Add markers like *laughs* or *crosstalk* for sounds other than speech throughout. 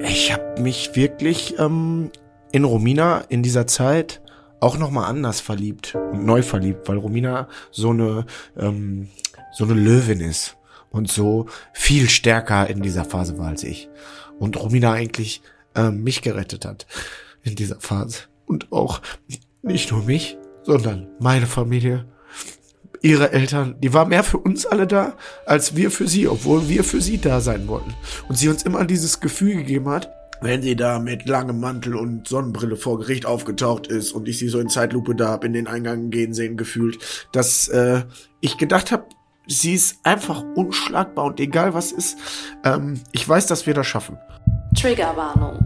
Ich habe mich wirklich ähm, in Romina in dieser Zeit auch noch mal anders verliebt und neu verliebt, weil Romina so eine ähm, so eine Löwin ist und so viel stärker in dieser Phase war als ich. Und Romina eigentlich ähm, mich gerettet hat in dieser Phase. Und auch nicht nur mich, sondern meine Familie, ihre Eltern, die war mehr für uns alle da, als wir für sie, obwohl wir für sie da sein wollten. Und sie uns immer dieses Gefühl gegeben hat, wenn sie da mit langem Mantel und Sonnenbrille vor Gericht aufgetaucht ist und ich sie so in Zeitlupe da hab in den Eingang gehen sehen gefühlt, dass äh, ich gedacht habe, sie ist einfach unschlagbar und egal was ist, ähm, ich weiß, dass wir das schaffen. Triggerwarnung.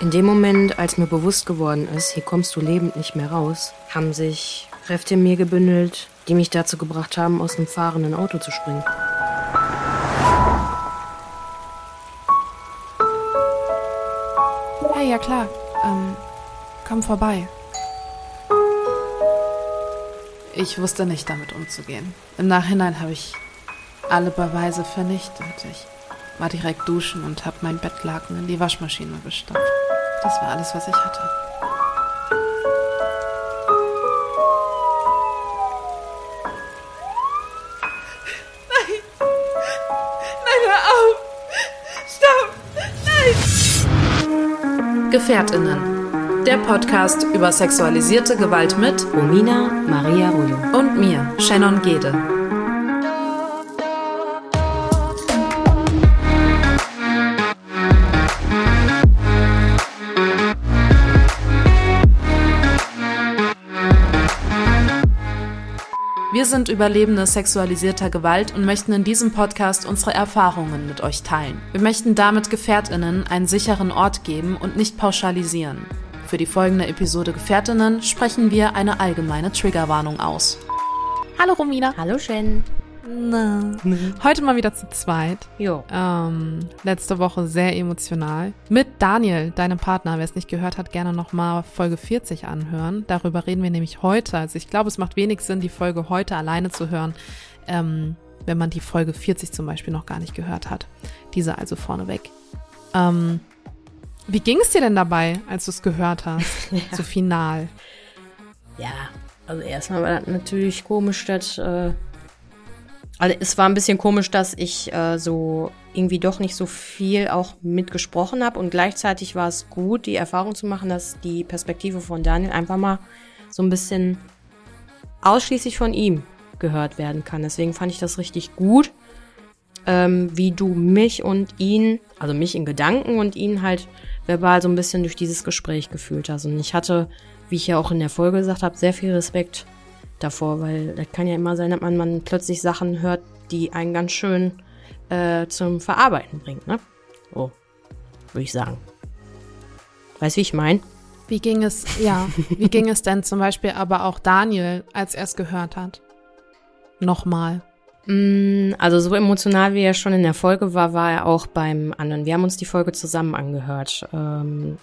In dem Moment, als mir bewusst geworden ist, hier kommst du lebend nicht mehr raus, haben sich Kräfte in mir gebündelt, die mich dazu gebracht haben, aus einem fahrenden Auto zu springen. Hey, ja klar. Ähm, komm vorbei. Ich wusste nicht, damit umzugehen. Im Nachhinein habe ich alle Beweise vernichtet. Ich war direkt duschen und habe mein Bettlaken in die Waschmaschine gestopft. Das war alles, was ich hatte. Nein! Nein, hör auf! Stopp! Nein! Gefährtinnen. Der Podcast über sexualisierte Gewalt mit Romina Maria Rollo. und mir, Shannon Gede. Wir sind Überlebende sexualisierter Gewalt und möchten in diesem Podcast unsere Erfahrungen mit euch teilen. Wir möchten damit Gefährtinnen einen sicheren Ort geben und nicht pauschalisieren. Für die folgende Episode Gefährtinnen sprechen wir eine allgemeine Triggerwarnung aus. Hallo Romina. Hallo Shen. Na. Heute mal wieder zu zweit. Jo. Ähm, letzte Woche sehr emotional. Mit Daniel, deinem Partner. Wer es nicht gehört hat, gerne nochmal Folge 40 anhören. Darüber reden wir nämlich heute. Also ich glaube, es macht wenig Sinn, die Folge heute alleine zu hören, ähm, wenn man die Folge 40 zum Beispiel noch gar nicht gehört hat. Diese also vorneweg. Ähm, wie ging es dir denn dabei, als du es gehört hast? *laughs* So final. Ja, also erstmal war das natürlich komisch, dass. Äh, also es war ein bisschen komisch, dass ich äh, so irgendwie doch nicht so viel auch mitgesprochen habe und gleichzeitig war es gut, die Erfahrung zu machen, dass die Perspektive von Daniel einfach mal so ein bisschen ausschließlich von ihm gehört werden kann. Deswegen fand ich das richtig gut, ähm, wie du mich und ihn, also mich in Gedanken und ihn halt verbal so ein bisschen durch dieses Gespräch gefühlt hast. Und ich hatte, wie ich ja auch in der Folge gesagt habe, sehr viel Respekt davor, weil das kann ja immer sein, dass man, man plötzlich Sachen hört, die einen ganz schön äh, zum Verarbeiten bringt, ne? So, würde ich sagen. Weißt wie ich meine? Wie ging es, ja, wie ging es denn zum Beispiel aber auch Daniel, als er es gehört hat? Nochmal. Mm, Also so emotional wie er schon in der Folge war, war er auch beim anderen. Wir haben uns die Folge zusammen angehört. Ähm,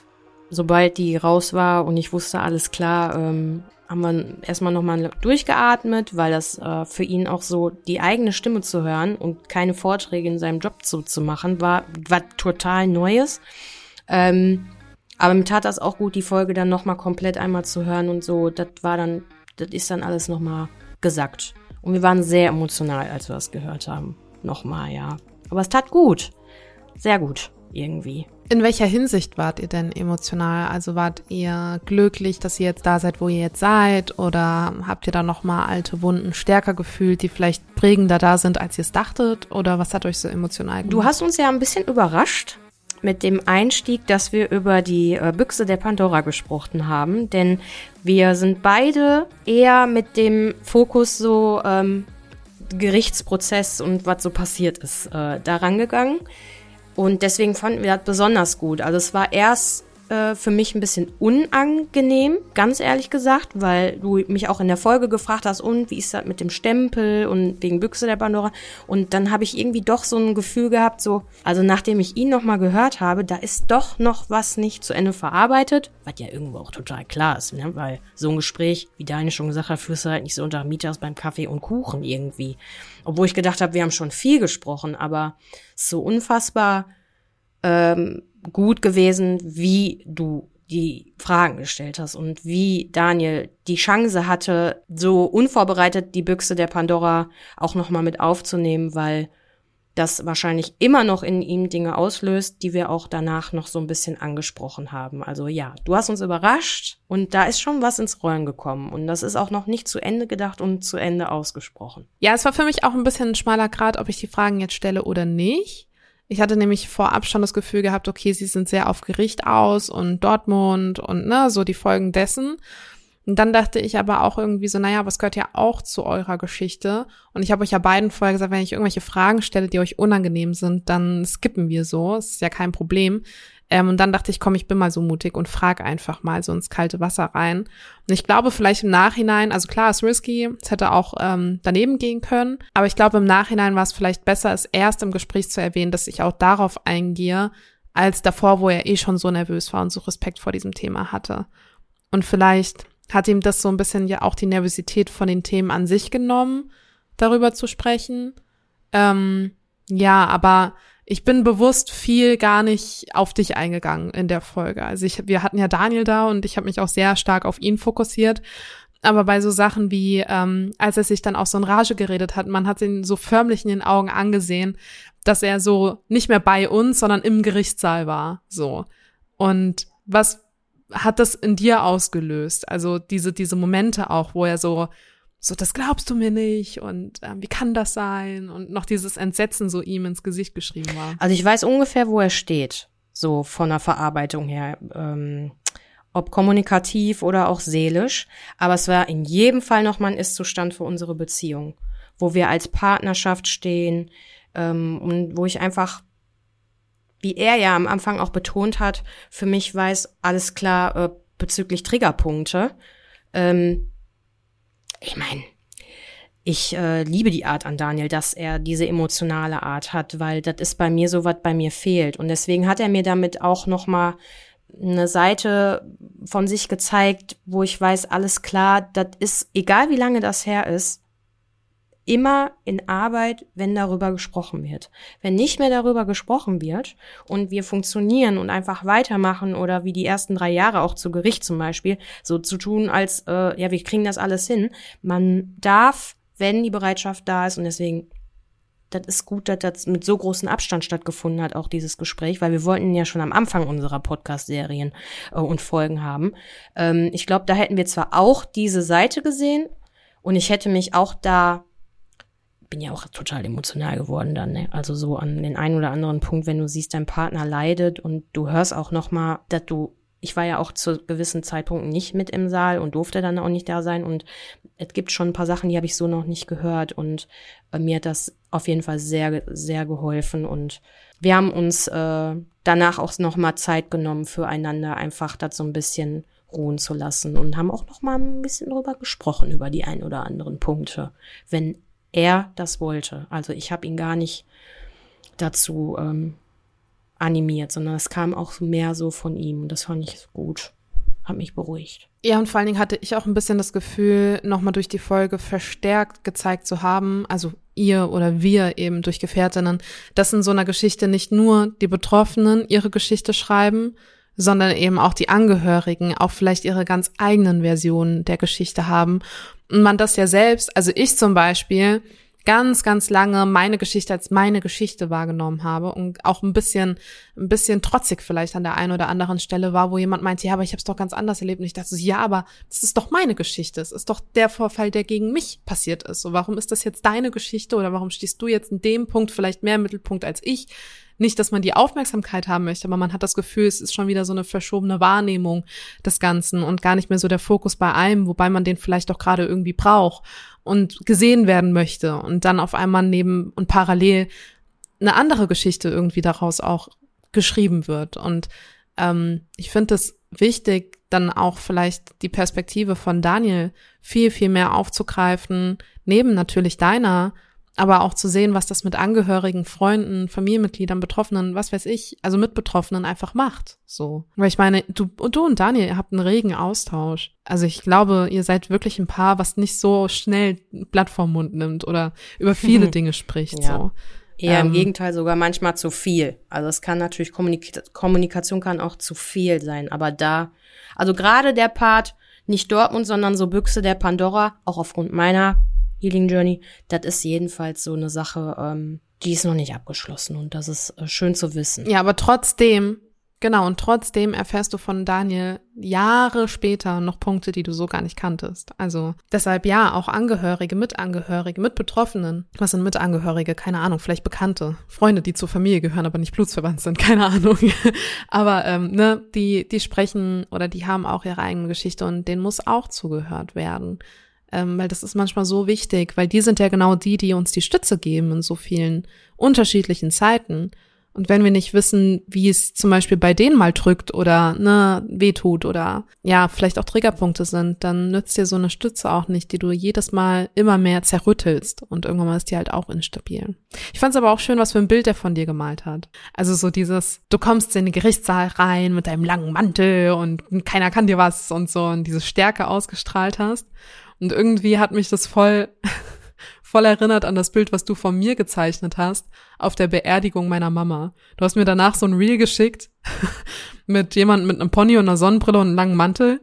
sobald die raus war und ich wusste, alles klar, ähm, haben wir erstmal nochmal durchgeatmet, weil das äh, für ihn auch so die eigene Stimme zu hören und keine Vorträge in seinem Job zu, zu machen, war, war total Neues. Ähm, aber mir tat das auch gut, die Folge dann nochmal komplett einmal zu hören und so. Das war dann, das ist dann alles nochmal gesagt. Und wir waren sehr emotional, als wir das gehört haben. Nochmal, ja. Aber es tat gut. Sehr gut, irgendwie. In welcher Hinsicht wart ihr denn emotional? Also wart ihr glücklich, dass ihr jetzt da seid, wo ihr jetzt seid? Oder habt ihr da nochmal alte Wunden stärker gefühlt, die vielleicht prägender da sind, als ihr es dachtet? Oder was hat euch so emotional gemacht? Du hast uns ja ein bisschen überrascht mit dem Einstieg, dass wir über die äh, Büchse der Pandora gesprochen haben, denn wir sind beide eher mit dem Fokus so ähm, Gerichtsprozess und was so passiert ist, äh, da rangegangen. Und deswegen fanden wir das besonders gut. Also es war erst äh, für mich ein bisschen unangenehm, ganz ehrlich gesagt, weil du mich auch in der Folge gefragt hast, und wie ist das mit dem Stempel und wegen Büchse der Pandora. Und dann habe ich irgendwie doch so ein Gefühl gehabt, so, also nachdem ich ihn nochmal gehört habe, da ist doch noch was nicht zu Ende verarbeitet, was ja irgendwo auch total klar ist, ne? weil so ein Gespräch, wie Daniel schon gesagt hat, führst du halt nicht so unter Mieters beim Kaffee und Kuchen irgendwie. Obwohl ich gedacht habe, wir haben schon viel gesprochen, aber so unfassbar ähm, gut gewesen, wie du die Fragen gestellt hast und wie Daniel die Chance hatte, so unvorbereitet die Büchse der Pandora auch nochmal mit aufzunehmen, weil das wahrscheinlich immer noch in ihm Dinge auslöst, die wir auch danach noch so ein bisschen angesprochen haben. Also ja, du hast uns überrascht und da ist schon was ins Rollen gekommen und das ist auch noch nicht zu Ende gedacht und zu Ende ausgesprochen. Ja, es war für mich auch ein bisschen ein schmaler Grad, ob ich die Fragen jetzt stelle oder nicht. Ich hatte nämlich vorab schon das Gefühl gehabt, okay, sie sind sehr auf Gericht aus und Dortmund und ne, so die Folgen dessen. Und dann dachte ich aber auch irgendwie so, naja, es gehört ja auch zu eurer Geschichte. Und ich habe euch ja beiden vorher gesagt, wenn ich irgendwelche Fragen stelle, die euch unangenehm sind, dann skippen wir so. Das ist ja kein Problem. Ähm, und dann dachte ich, komm, ich bin mal so mutig und frag einfach mal so ins kalte Wasser rein. Und ich glaube vielleicht im Nachhinein, also klar, ist risky, es hätte auch ähm, daneben gehen können, aber ich glaube im Nachhinein war es vielleicht besser, es erst im Gespräch zu erwähnen, dass ich auch darauf eingehe, als davor, wo er eh schon so nervös war und so Respekt vor diesem Thema hatte. Und vielleicht hat ihm das so ein bisschen ja auch die Nervosität von den Themen an sich genommen, darüber zu sprechen. Ähm, ja, aber ich bin bewusst viel gar nicht auf dich eingegangen in der Folge. Also ich, wir hatten ja Daniel da und ich habe mich auch sehr stark auf ihn fokussiert. Aber bei so Sachen wie, ähm, als er sich dann auch so in Rage geredet hat, man hat ihn so förmlich in den Augen angesehen, dass er so nicht mehr bei uns, sondern im Gerichtssaal war. So. Und was hat das in dir ausgelöst? Also diese, diese Momente auch, wo er so so, das glaubst du mir nicht und ähm, wie kann das sein? Und noch dieses Entsetzen so ihm ins Gesicht geschrieben war. Also ich weiß ungefähr, wo er steht, so von der Verarbeitung her. Ähm, ob kommunikativ oder auch seelisch. Aber es war in jedem Fall nochmal ein Ist-Zustand für unsere Beziehung, wo wir als Partnerschaft stehen ähm, und wo ich einfach, wie er ja am Anfang auch betont hat, für mich weiß, alles klar äh, bezüglich Triggerpunkte. Ähm, ich meine, ich äh, liebe die Art an Daniel, dass er diese emotionale Art hat, weil das ist bei mir so, was bei mir fehlt. Und deswegen hat er mir damit auch noch mal eine Seite von sich gezeigt, wo ich weiß, alles klar, das ist, egal wie lange das her ist, immer in Arbeit, wenn darüber gesprochen wird. Wenn nicht mehr darüber gesprochen wird und wir funktionieren und einfach weitermachen oder wie die ersten drei Jahre auch zu Gericht zum Beispiel, so zu tun, als äh, ja, wir kriegen das alles hin. Man darf, wenn die Bereitschaft da ist und deswegen das ist gut, dass das mit so großem Abstand stattgefunden hat, auch dieses Gespräch, weil wir wollten ja schon am Anfang unserer Podcast-Serien äh, und Folgen haben. Ähm, ich glaube, da hätten wir zwar auch diese Seite gesehen und ich hätte mich auch da bin ja auch total emotional geworden dann. Ne? Also so an den einen oder anderen Punkt, wenn du siehst, dein Partner leidet und du hörst auch noch mal, dass du ich war ja auch zu gewissen Zeitpunkten nicht mit im Saal und durfte dann auch nicht da sein. Und es gibt schon ein paar Sachen, die habe ich so noch nicht gehört. Und äh, mir hat das auf jeden Fall sehr, sehr geholfen. Und wir haben uns äh, danach auch noch mal Zeit genommen füreinander, einfach das so ein bisschen ruhen zu lassen und haben auch noch mal ein bisschen drüber gesprochen über die ein oder anderen Punkte, wenn er das wollte. Also ich habe ihn gar nicht dazu ähm, animiert, sondern es kam auch mehr so von ihm das fand ich gut. Hat mich beruhigt. Ja, und vor allen Dingen hatte ich auch ein bisschen das Gefühl, nochmal durch die Folge verstärkt gezeigt zu haben, also ihr oder wir eben durch Gefährtinnen, dass in so einer Geschichte nicht nur die Betroffenen ihre Geschichte schreiben, sondern eben auch die Angehörigen auch vielleicht ihre ganz eigenen Versionen der Geschichte haben. Und man das ja selbst, also ich zum Beispiel, ganz, ganz lange meine Geschichte als meine Geschichte wahrgenommen habe und auch ein bisschen, ein bisschen trotzig vielleicht an der einen oder anderen Stelle war, wo jemand meinte, ja, aber ich habe es doch ganz anders erlebt. Und ich dachte so, ja, aber das ist doch meine Geschichte. Es ist doch der Vorfall, der gegen mich passiert ist. So, warum ist das jetzt deine Geschichte oder warum stehst du jetzt in dem Punkt vielleicht mehr im Mittelpunkt als ich? Nicht, dass man die Aufmerksamkeit haben möchte, aber man hat das Gefühl, es ist schon wieder so eine verschobene Wahrnehmung des Ganzen und gar nicht mehr so der Fokus bei einem, wobei man den vielleicht auch gerade irgendwie braucht und gesehen werden möchte und dann auf einmal neben und parallel eine andere Geschichte irgendwie daraus auch geschrieben wird. Und ähm, ich finde es wichtig, dann auch vielleicht die Perspektive von Daniel viel, viel mehr aufzugreifen, neben natürlich deiner, aber auch zu sehen, was das mit Angehörigen, Freunden, Familienmitgliedern, Betroffenen, was weiß ich, also mit Betroffenen einfach macht. So. Weil ich meine, du und du und Daniel, ihr habt einen regen Austausch. Also ich glaube, ihr seid wirklich ein Paar, was nicht so schnell Blatt vom Mund nimmt oder über viele Dinge spricht. Ja. So. Eher Ähm, im Gegenteil, sogar manchmal zu viel. Also es kann natürlich, Kommunik Kommunikation kann auch zu viel sein, aber da, also gerade der Part, nicht Dortmund, sondern so Büchse der Pandora, auch aufgrund meiner Healing Journey, das ist jedenfalls so eine Sache, ähm, die ist noch nicht abgeschlossen und das ist äh, schön zu wissen. Ja, aber trotzdem, genau, und trotzdem erfährst du von Daniel Jahre später noch Punkte, die du so gar nicht kanntest. Also deshalb ja, auch Angehörige, Mitangehörige, Mitbetroffenen. Was sind Mitangehörige? Keine Ahnung, vielleicht Bekannte, Freunde, die zur Familie gehören, aber nicht blutsverwandt sind, *laughs* keine Ahnung. aber ähm, ne, die, die sprechen oder die haben auch ihre eigene Geschichte und denen muss auch zugehört werden. Ähm, weil das ist manchmal so wichtig, weil die sind ja genau die, die uns die Stütze geben in so vielen unterschiedlichen Zeiten. Und wenn wir nicht wissen, wie es zum Beispiel bei denen mal drückt oder ne, wehtut oder ja, vielleicht auch Triggerpunkte sind, dann nützt dir so eine Stütze auch nicht, die du jedes Mal immer mehr zerrüttelst und irgendwann mal ist die halt auch instabil. Ich fand es aber auch schön, was für ein Bild er von dir gemalt hat. Also so dieses, du kommst in den Gerichtssaal rein mit deinem langen Mantel und keiner kann dir was und so und diese Stärke ausgestrahlt hast. Und irgendwie hat mich das voll *laughs* voll erinnert an das Bild, was du von mir gezeichnet hast auf der Beerdigung meiner Mama. Du hast mir danach so ein Reel geschickt *laughs* mit jemandem mit einem Pony und einer Sonnenbrille und einem langen Mantel.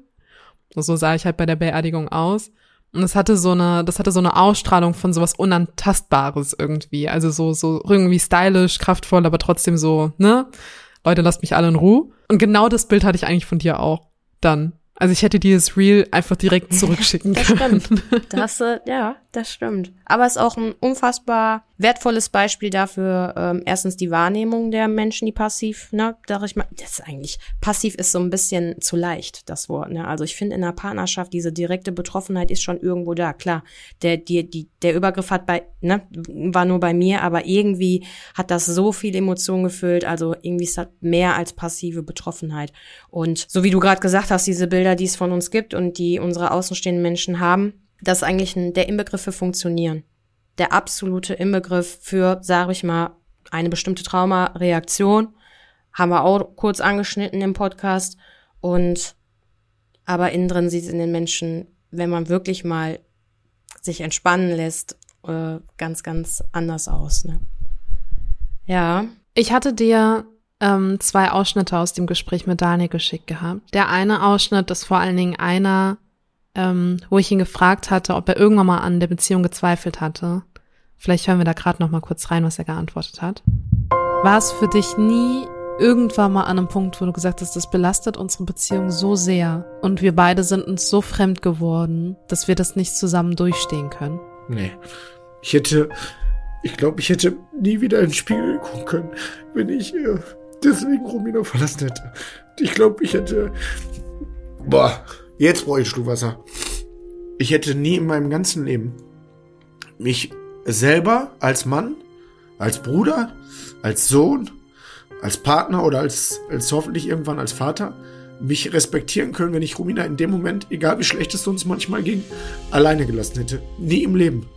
So sah ich halt bei der Beerdigung aus. Und es hatte so eine, das hatte so eine Ausstrahlung von sowas Unantastbares irgendwie. Also so, so irgendwie stylisch, kraftvoll, aber trotzdem so, ne? Leute, lasst mich alle in Ruhe. Und genau das Bild hatte ich eigentlich von dir auch. Dann. Also ich hätte dieses Reel einfach direkt zurückschicken Das können. stimmt. *laughs* Das, ja, das stimmt. Aber es ist auch ein unfassbar wertvolles Beispiel dafür, ähm, erstens die Wahrnehmung der Menschen, die passiv, ne, sag ich mal, das ist eigentlich, passiv ist so ein bisschen zu leicht, das Wort, ne. Also ich finde in einer Partnerschaft, diese direkte Betroffenheit ist schon irgendwo da. Klar, der, die, die, der Übergriff hat bei, ne, war nur bei mir, aber irgendwie hat das so viel Emotion gefüllt, also irgendwie ist das mehr als passive Betroffenheit. Und so wie du gerade gesagt hast, diese Bilder, die es von uns gibt und die unsere außenstehenden Menschen haben, das ist eigentlich ein, der Inbegriff für funktionieren. Der absolute Inbegriff für, sage ich mal, eine bestimmte Traumareaktion. Haben wir auch kurz angeschnitten im Podcast. Und aber innen drin sieht es in den Menschen, wenn man wirklich mal sich entspannen lässt, äh, ganz, ganz anders aus. Ne? Ja. Ich hatte dir ähm, zwei Ausschnitte aus dem Gespräch mit Daniel geschickt gehabt. Der eine Ausschnitt ist vor allen Dingen einer, ähm, wo ich ihn gefragt hatte, ob er irgendwann mal an der Beziehung gezweifelt hatte. Vielleicht hören wir da gerade noch mal kurz rein, was er geantwortet hat. War es für dich nie irgendwann mal an einem Punkt, wo du gesagt hast, das belastet unsere Beziehung so sehr und wir beide sind uns so fremd geworden, dass wir das nicht zusammen durchstehen können? Nee. Ich hätte, ich glaube, ich hätte nie wieder in den Spiegel gucken können, wenn ich äh, deswegen Romina verlassen hätte. Ich glaube, ich hätte. Boah, jetzt brauche ich einen Wasser. Ich hätte nie in meinem ganzen Leben mich selber als Mann, als Bruder, als Sohn, als Partner oder als, als hoffentlich irgendwann als Vater mich respektieren können, wenn ich Romina in dem Moment, egal wie schlecht es uns manchmal ging, alleine gelassen hätte. Nie im Leben.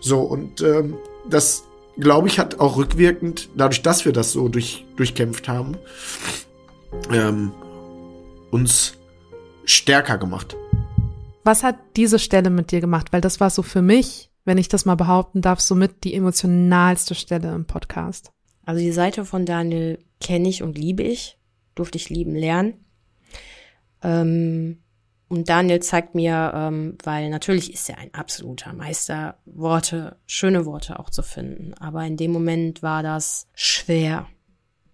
So, und ähm, das, glaube ich, hat auch rückwirkend, dadurch, dass wir das so durch, durchkämpft haben, ähm, uns stärker gemacht. Was hat diese Stelle mit dir gemacht? Weil das war so für mich, wenn ich das mal behaupten darf, somit die emotionalste Stelle im Podcast. Also die Seite von Daniel kenne ich und liebe ich, durfte ich lieben lernen. Ähm, und Daniel zeigt mir, ähm, weil natürlich ist er ein absoluter Meister, Worte, schöne Worte auch zu finden. Aber in dem Moment war das schwer.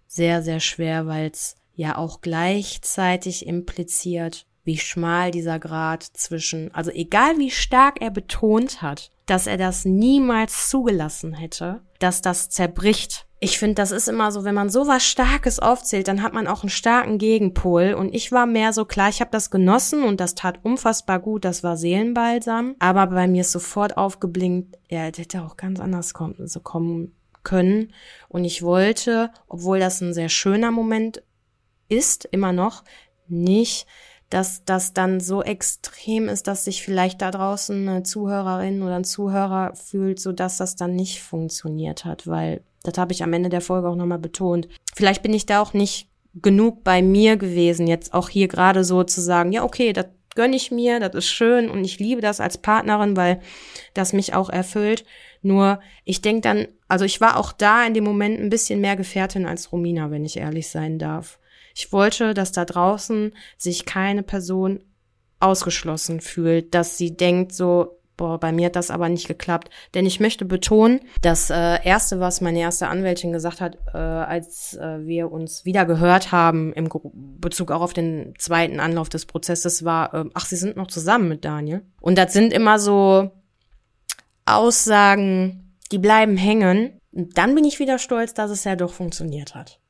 Sehr, sehr schwer, weil es ja auch gleichzeitig impliziert, wie schmal dieser Grad zwischen, also egal wie stark er betont hat, dass er das niemals zugelassen hätte, dass das zerbricht. Ich finde, das ist immer so, wenn man so was Starkes aufzählt, dann hat man auch einen starken Gegenpol. Und ich war mehr so klar, ich habe das genossen und das tat unfassbar gut, das war Seelenbalsam. Aber bei mir ist sofort aufgeblinkt, ja, das hätte auch ganz anders kommen, so kommen können. Und ich wollte, obwohl das ein sehr schöner Moment ist, immer noch nicht, dass das dann so extrem ist, dass sich vielleicht da draußen eine Zuhörerin oder ein Zuhörer fühlt, so dass das dann nicht funktioniert hat, weil das habe ich am Ende der Folge auch nochmal betont. Vielleicht bin ich da auch nicht genug bei mir gewesen, jetzt auch hier gerade so zu sagen, ja, okay, das gönne ich mir, das ist schön und ich liebe das als Partnerin, weil das mich auch erfüllt. Nur ich denke dann, also ich war auch da in dem Moment ein bisschen mehr Gefährtin als Romina, wenn ich ehrlich sein darf. Ich wollte, dass da draußen sich keine Person ausgeschlossen fühlt, dass sie denkt so, boah, bei mir hat das aber nicht geklappt. Denn ich möchte betonen, das äh, Erste, was meine erste Anwältin gesagt hat, äh, als äh, wir uns wieder gehört haben, im Bezug auch auf den zweiten Anlauf des Prozesses, war, äh, ach, Sie sind noch zusammen mit Daniel. Und das sind immer so Aussagen, die bleiben hängen. Und dann bin ich wieder stolz, dass es ja doch funktioniert hat.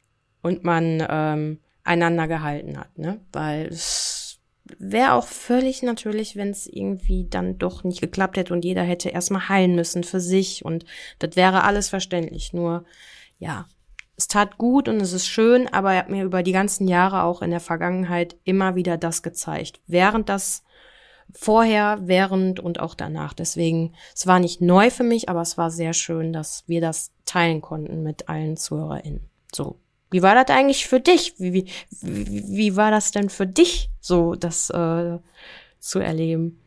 Und man ähm, einander gehalten hat, ne? Weil es wäre auch völlig natürlich, wenn es irgendwie dann doch nicht geklappt hätte und jeder hätte erstmal heilen müssen für sich und das wäre alles verständlich. Nur, ja, es tat gut und es ist schön, aber er hat mir über die ganzen Jahre auch in der Vergangenheit immer wieder das gezeigt. Während das vorher, während und auch danach. Deswegen, es war nicht neu für mich, aber es war sehr schön, dass wir das teilen konnten mit allen ZuhörerInnen. So, wie war das eigentlich für dich? Wie, wie, wie war das denn für dich, so das äh, zu erleben?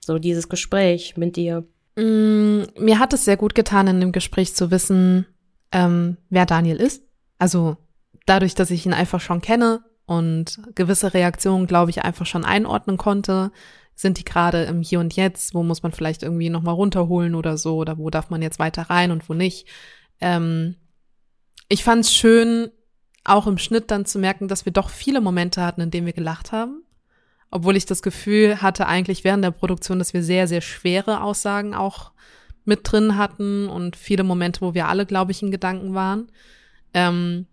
So dieses Gespräch mit dir. Mm, mir hat es sehr gut getan, in dem Gespräch zu wissen, ähm, wer Daniel ist. Also dadurch, dass ich ihn einfach schon kenne und gewisse Reaktionen, glaube ich, einfach schon einordnen konnte, sind die gerade im Hier und Jetzt, wo muss man vielleicht irgendwie nochmal runterholen oder so, oder wo darf man jetzt weiter rein und wo nicht. Ähm, ich fand es schön, auch im Schnitt dann zu merken, dass wir doch viele Momente hatten, in denen wir gelacht haben. Obwohl ich das Gefühl hatte eigentlich während der Produktion, dass wir sehr, sehr schwere Aussagen auch mit drin hatten und viele Momente, wo wir alle, glaube ich, in Gedanken waren. Ähm,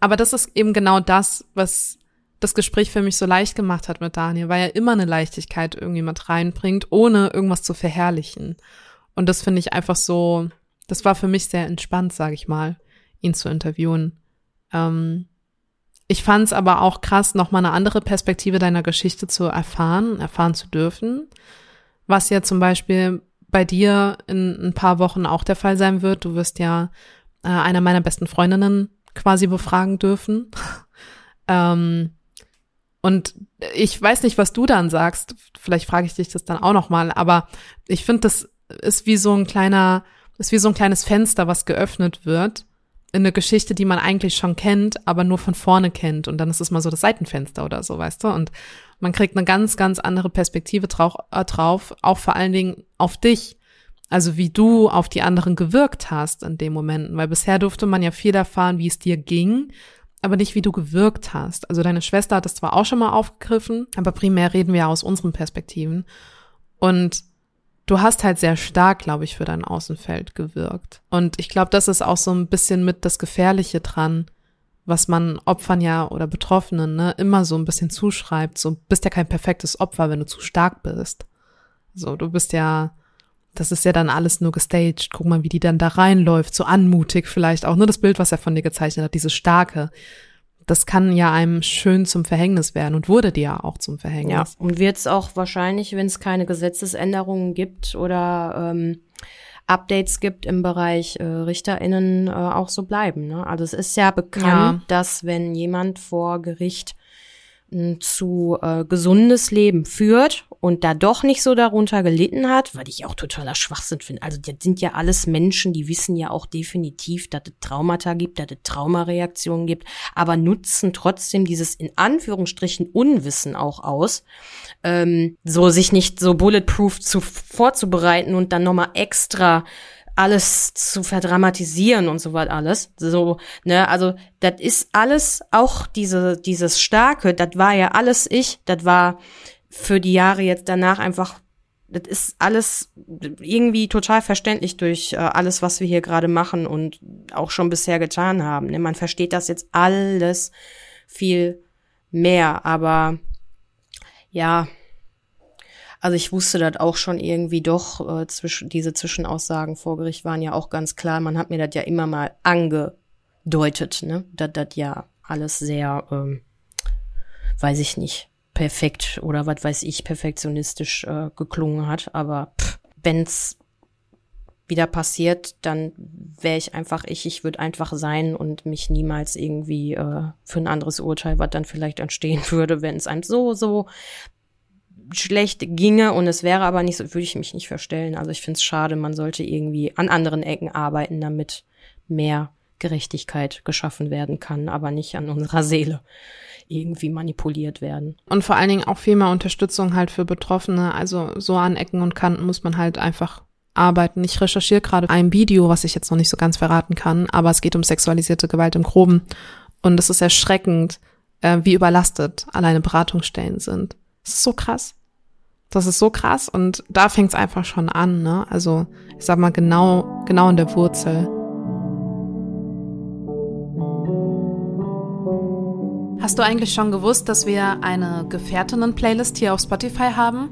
aber das ist eben genau das, was das Gespräch für mich so leicht gemacht hat mit Daniel, weil er immer eine Leichtigkeit irgendwie mit reinbringt, ohne irgendwas zu verherrlichen. Und das finde ich einfach so, das war für mich sehr entspannt, sage ich mal ihn zu interviewen. Ähm, ich fand es aber auch krass, nochmal eine andere Perspektive deiner Geschichte zu erfahren, erfahren zu dürfen, was ja zum Beispiel bei dir in ein paar Wochen auch der Fall sein wird. Du wirst ja äh, einer meiner besten Freundinnen quasi befragen dürfen. *laughs* ähm, und ich weiß nicht, was du dann sagst. Vielleicht frage ich dich das dann auch nochmal. Aber ich finde, das ist wie so ein kleiner, ist wie so ein kleines Fenster, was geöffnet wird eine Geschichte, die man eigentlich schon kennt, aber nur von vorne kennt. Und dann ist es mal so das Seitenfenster oder so, weißt du? Und man kriegt eine ganz, ganz andere Perspektive drauf, äh, drauf auch vor allen Dingen auf dich. Also wie du auf die anderen gewirkt hast in dem Momenten. Weil bisher durfte man ja viel erfahren, wie es dir ging, aber nicht, wie du gewirkt hast. Also deine Schwester hat das zwar auch schon mal aufgegriffen, aber primär reden wir ja aus unseren Perspektiven. Und du hast halt sehr stark, glaube ich, für dein Außenfeld gewirkt. Und ich glaube, das ist auch so ein bisschen mit das Gefährliche dran, was man Opfern ja oder Betroffenen ne, immer so ein bisschen zuschreibt. So bist ja kein perfektes Opfer, wenn du zu stark bist. So, du bist ja, das ist ja dann alles nur gestaged. Guck mal, wie die dann da reinläuft, so anmutig vielleicht auch. Nur das Bild, was er von dir gezeichnet hat, dieses starke das kann ja einem schön zum Verhängnis werden und wurde dir ja auch zum Verhängnis. Ja, und wird es auch wahrscheinlich, wenn es keine Gesetzesänderungen gibt oder ähm, Updates gibt im Bereich äh, RichterInnen äh, auch so bleiben. Ne? Also es ist ja bekannt, ja. dass wenn jemand vor Gericht zu äh, gesundes Leben führt und da doch nicht so darunter gelitten hat, weil ich auch totaler Schwachsinn finde. Also das sind ja alles Menschen, die wissen ja auch definitiv, dass es Traumata gibt, dass es Traumareaktionen gibt, aber nutzen trotzdem dieses in Anführungsstrichen Unwissen auch aus, ähm, so sich nicht so bulletproof zu, vorzubereiten und dann nochmal extra alles zu verdramatisieren und so was alles. So, ne, also das ist alles auch diese dieses starke, das war ja alles ich, das war für die Jahre jetzt danach einfach das ist alles irgendwie total verständlich durch äh, alles, was wir hier gerade machen und auch schon bisher getan haben. Ne? Man versteht das jetzt alles viel mehr, aber ja, also ich wusste das auch schon irgendwie doch, äh, zwischen, diese Zwischenaussagen vor Gericht waren ja auch ganz klar. Man hat mir das ja immer mal angedeutet, ne, dass das ja alles sehr, ähm, weiß ich nicht, perfekt oder was weiß ich, perfektionistisch äh, geklungen hat. Aber wenn es wieder passiert, dann wäre ich einfach ich, ich würde einfach sein und mich niemals irgendwie äh, für ein anderes Urteil, was dann vielleicht entstehen *laughs* würde, wenn es einem so, so schlecht ginge und es wäre aber nicht so, würde ich mich nicht verstellen. Also ich finde es schade, man sollte irgendwie an anderen Ecken arbeiten, damit mehr Gerechtigkeit geschaffen werden kann, aber nicht an unserer Seele irgendwie manipuliert werden. Und vor allen Dingen auch viel mehr Unterstützung halt für Betroffene. Also so an Ecken und Kanten muss man halt einfach arbeiten. Ich recherchiere gerade ein Video, was ich jetzt noch nicht so ganz verraten kann, aber es geht um sexualisierte Gewalt im Groben. Und es ist erschreckend, äh, wie überlastet alleine Beratungsstellen sind. Das ist so krass. Das ist so krass und da fängt es einfach schon an, ne? Also ich sag mal genau, genau in der Wurzel. Hast du eigentlich schon gewusst, dass wir eine Gefährtinnen-Playlist hier auf Spotify haben?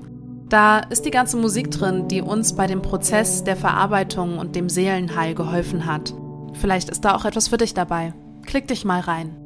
Da ist die ganze Musik drin, die uns bei dem Prozess der Verarbeitung und dem Seelenheil geholfen hat. Vielleicht ist da auch etwas für dich dabei. Klick dich mal rein.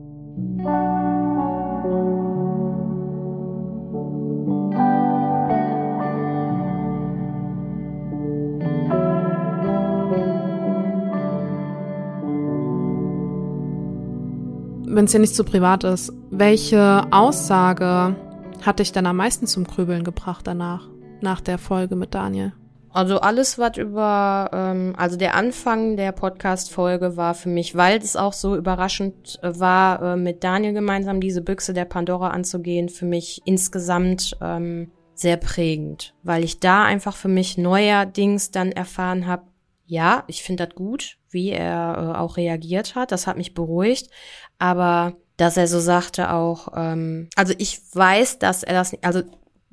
Wenn es dir nicht so privat ist, welche Aussage hat dich denn am meisten zum Krübeln gebracht danach, nach der Folge mit Daniel? Also alles, was über, ähm, also der Anfang der Podcast-Folge war für mich, weil es auch so überraschend war, äh, mit Daniel gemeinsam diese Büchse der Pandora anzugehen, für mich insgesamt ähm, sehr prägend, weil ich da einfach für mich neuerdings dann erfahren habe, ja, ich finde das gut, wie er äh, auch reagiert hat. Das hat mich beruhigt. Aber dass er so sagte auch, ähm, also ich weiß, dass er das, also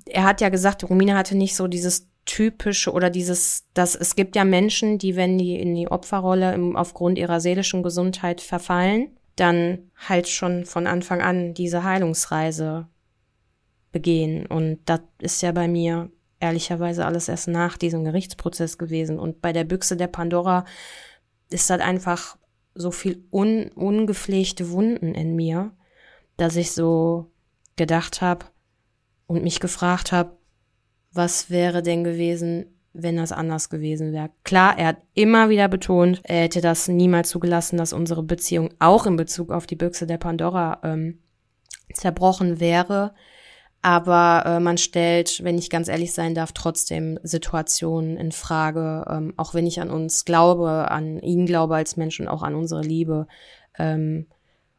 er hat ja gesagt, Romina hatte nicht so dieses typische oder dieses, dass es gibt ja Menschen, die, wenn die in die Opferrolle im, aufgrund ihrer seelischen Gesundheit verfallen, dann halt schon von Anfang an diese Heilungsreise begehen. Und das ist ja bei mir ehrlicherweise alles erst nach diesem Gerichtsprozess gewesen. Und bei der Büchse der Pandora ist das einfach so viel un ungepflegte Wunden in mir, dass ich so gedacht habe und mich gefragt habe, was wäre denn gewesen, wenn das anders gewesen wäre. Klar, er hat immer wieder betont, er hätte das niemals zugelassen, dass unsere Beziehung auch in Bezug auf die Büchse der Pandora ähm, zerbrochen wäre. Aber äh, man stellt, wenn ich ganz ehrlich sein darf, trotzdem Situationen in Frage, ähm, auch wenn ich an uns glaube, an ihn glaube als Mensch und auch an unsere Liebe. Ähm,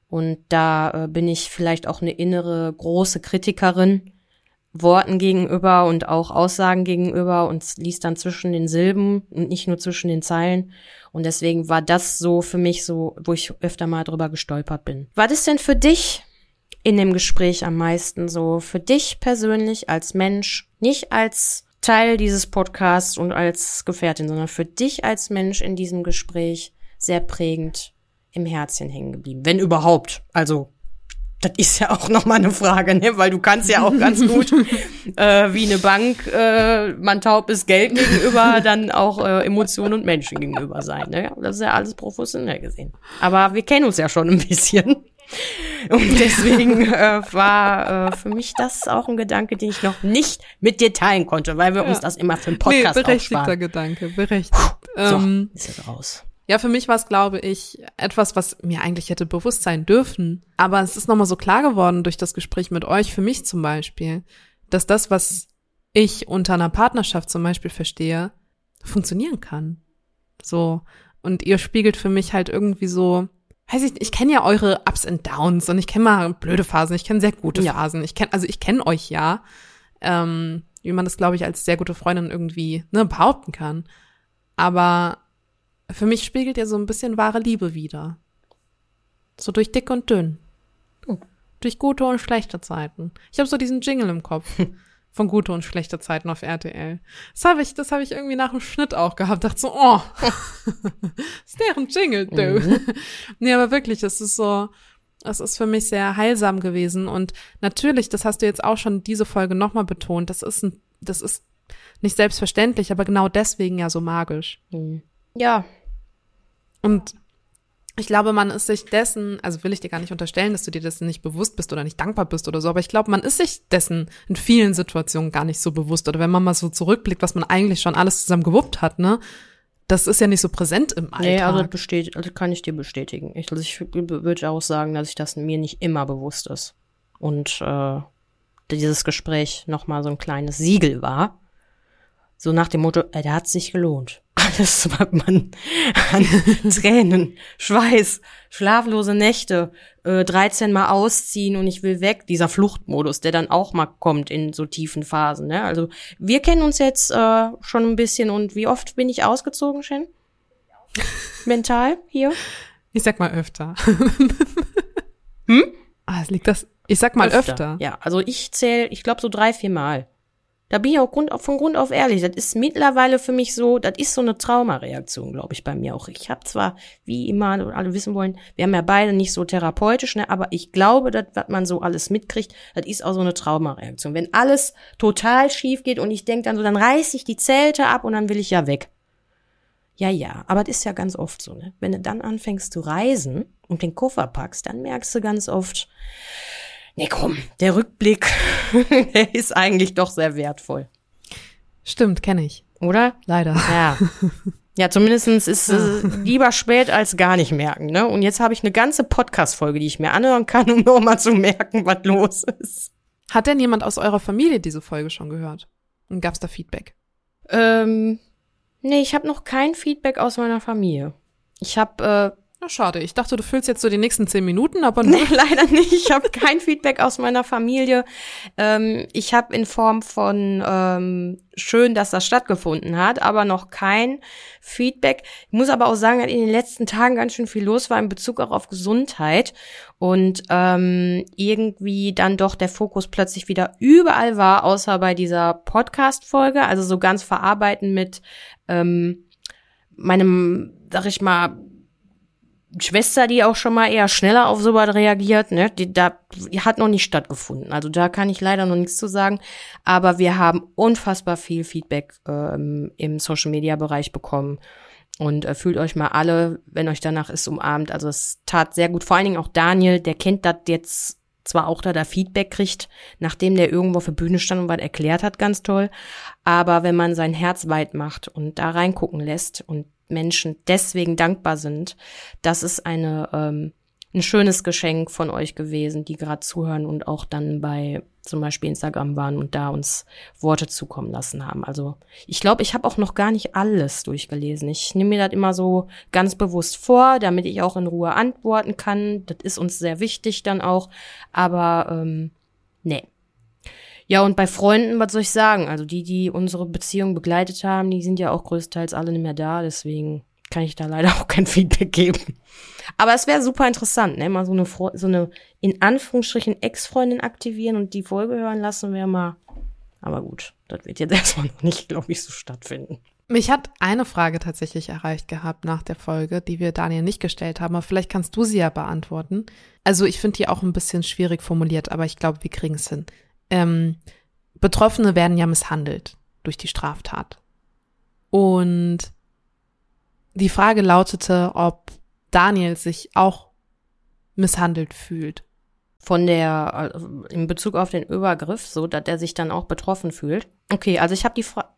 und da äh, bin ich vielleicht auch eine innere große Kritikerin Worten gegenüber und auch Aussagen gegenüber und liest dann zwischen den Silben und nicht nur zwischen den Zeilen. Und deswegen war das so für mich so, wo ich öfter mal drüber gestolpert bin. Was ist denn für dich in dem Gespräch am meisten so für dich persönlich als Mensch, nicht als Teil dieses Podcasts und als Gefährtin, sondern für dich als Mensch in diesem Gespräch sehr prägend im Herzchen hängen geblieben, wenn überhaupt. Also das ist ja auch noch mal eine Frage, ne? weil du kannst ja auch ganz gut *laughs* äh, wie eine Bank, äh, man taub ist Geld gegenüber, dann auch äh, Emotionen und Menschen gegenüber sein. Ne? Das ist ja alles professionell gesehen. Aber wir kennen uns ja schon ein bisschen. *laughs* Und deswegen äh, war äh, für mich das auch ein Gedanke, den ich noch nicht mit dir teilen konnte, weil wir ja. uns das immer für einen Podcast nee, berechtigter aufsparen. Gedanke, berechtigt. Puh, so, ähm, ist jetzt raus. Ja, für mich war es, glaube ich, etwas, was mir eigentlich hätte bewusst sein dürfen. Aber es ist nochmal so klar geworden durch das Gespräch mit euch, für mich zum Beispiel, dass das, was ich unter einer Partnerschaft zum Beispiel verstehe, funktionieren kann. So. Und ihr spiegelt für mich halt irgendwie so, weiß ich, ich kenne ja eure Ups and Downs und ich kenne mal blöde Phasen, ich kenne sehr gute ja. Phasen. Ich kenne, also ich kenne euch ja, ähm, wie man das, glaube ich, als sehr gute Freundin irgendwie ne, behaupten kann. Aber für mich spiegelt ihr so ein bisschen wahre Liebe wider. So durch dick und dünn. Oh. Durch gute und schlechte Zeiten. Ich habe so diesen Jingle im Kopf. *laughs* von gute und schlechte Zeiten auf RTL. Das habe ich, das habe ich irgendwie nach dem Schnitt auch gehabt. Dachte so, oh, *laughs* ist deren Jingle, du. Mhm. *laughs* nee, aber wirklich, es ist so, es ist für mich sehr heilsam gewesen. Und natürlich, das hast du jetzt auch schon diese Folge nochmal betont, das ist ein, das ist nicht selbstverständlich, aber genau deswegen ja so magisch. Mhm. Ja, und Ich glaube, man ist sich dessen, also will ich dir gar nicht unterstellen, dass du dir dessen nicht bewusst bist oder nicht dankbar bist oder so, aber ich glaube, man ist sich dessen in vielen Situationen gar nicht so bewusst. Oder wenn man mal so zurückblickt, was man eigentlich schon alles zusammen gewuppt hat, ne? Das ist ja nicht so präsent im Alltag. Nee, also, bestätigt, also kann ich dir bestätigen. Ich, also ich würde auch sagen, dass ich das mir nicht immer bewusst ist. Und äh, dieses Gespräch nochmal so ein kleines Siegel war. So nach dem Motto, äh, der hat sich gelohnt. Alles, was man an *laughs* Tränen, Schweiß, schlaflose Nächte, äh, 13 Mal ausziehen und ich will weg, dieser Fluchtmodus, der dann auch mal kommt in so tiefen Phasen. Ne? Also wir kennen uns jetzt äh, schon ein bisschen und wie oft bin ich ausgezogen, Shen? Mental hier? Ich sag mal öfter. *laughs* hm? Ah, es liegt das. Ich sag mal öfter. öfter. Ja, also ich zähle, ich glaube so drei, vier Mal. Da bin ich auch Grund, von Grund auf ehrlich. Das ist mittlerweile für mich so, das ist so eine Traumareaktion, glaube ich, bei mir auch. Ich habe zwar, wie immer, alle wissen wollen, wir haben ja beide nicht so therapeutisch, ne, aber ich glaube, das, was man so alles mitkriegt, das ist auch so eine Traumareaktion. Wenn alles total schief geht und ich denk dann so, dann reiß ich die Zelte ab und dann will ich ja weg. Ja, ja, aber das ist ja ganz oft so, ne? Wenn du dann anfängst zu reisen und den Koffer packst, dann merkst du ganz oft, Nee, komm, der Rückblick, *laughs* der ist eigentlich doch sehr wertvoll. Stimmt, kenne ich. Oder? Leider. Ja. Ja, zumindestens ist es *laughs* lieber spät als gar nicht merken, ne? Und jetzt habe ich eine ganze Podcast-Folge, die ich mir anhören kann, *laughs* um nochmal zu merken, was los ist. Hat denn jemand aus eurer Familie diese Folge schon gehört? Und gab's da Feedback? Ähm, nee, ich habe noch kein Feedback aus meiner Familie. Ich habe äh, na, schade. Ich dachte, du füllst jetzt so die nächsten zehn Minuten, aber nee, *laughs* leider nicht. Ich habe kein Feedback aus meiner Familie. Ähm, ich habe in Form von ähm, schön, dass das stattgefunden hat, aber noch kein Feedback. Ich muss aber auch sagen, dass in den letzten Tagen ganz schön viel los war in Bezug auch auf Gesundheit und ähm, irgendwie dann doch der Fokus plötzlich wieder überall war, außer bei dieser Podcast-Folge. Also so ganz verarbeiten mit ähm, meinem, sag ich mal, Schwester, die auch schon mal eher schneller auf sowas reagiert, ne, die, da die hat noch nicht stattgefunden. Also da kann ich leider noch nichts zu sagen. Aber wir haben unfassbar viel Feedback ähm, im Social Media Bereich bekommen. Und äh, fühlt euch mal alle, wenn euch danach ist, umarmt. Also es tat sehr gut. Vor allen Dingen auch Daniel, der kennt das jetzt zwar auch da da Feedback kriegt, nachdem der irgendwo auf der Bühne stand und was erklärt hat, ganz toll. Aber wenn man sein Herz weit macht und da reingucken lässt und Menschen deswegen dankbar sind. Das ist eine, ähm, ein schönes Geschenk von euch gewesen, die gerade zuhören und auch dann bei zum Beispiel Instagram waren und da uns Worte zukommen lassen haben. Also ich glaube, ich habe auch noch gar nicht alles durchgelesen. Ich nehme mir das immer so ganz bewusst vor, damit ich auch in Ruhe antworten kann. Das ist uns sehr wichtig dann auch. Aber ähm, nee, ja, und bei Freunden, was soll ich sagen? Also die, die unsere Beziehung begleitet haben, die sind ja auch größtenteils alle nicht mehr da, deswegen kann ich da leider *laughs* auch kein Feedback geben. Aber es wäre super interessant, ne? Mal so eine, so eine in Anführungsstrichen Ex-Freundin aktivieren und die Folge hören lassen, wäre mal. Aber gut, das wird jetzt *laughs* erstmal noch nicht, glaube ich, so stattfinden. Mich hat eine Frage tatsächlich erreicht gehabt nach der Folge, die wir Daniel nicht gestellt haben, aber vielleicht kannst du sie ja beantworten. Also ich finde die auch ein bisschen schwierig formuliert, aber ich glaube, wir kriegen es hin ähm, Betroffene werden ja misshandelt durch die Straftat. Und die Frage lautete, ob Daniel sich auch misshandelt fühlt. Von der, äh, in Bezug auf den Übergriff, so, dass er sich dann auch betroffen fühlt. Okay, also ich habe die Frage,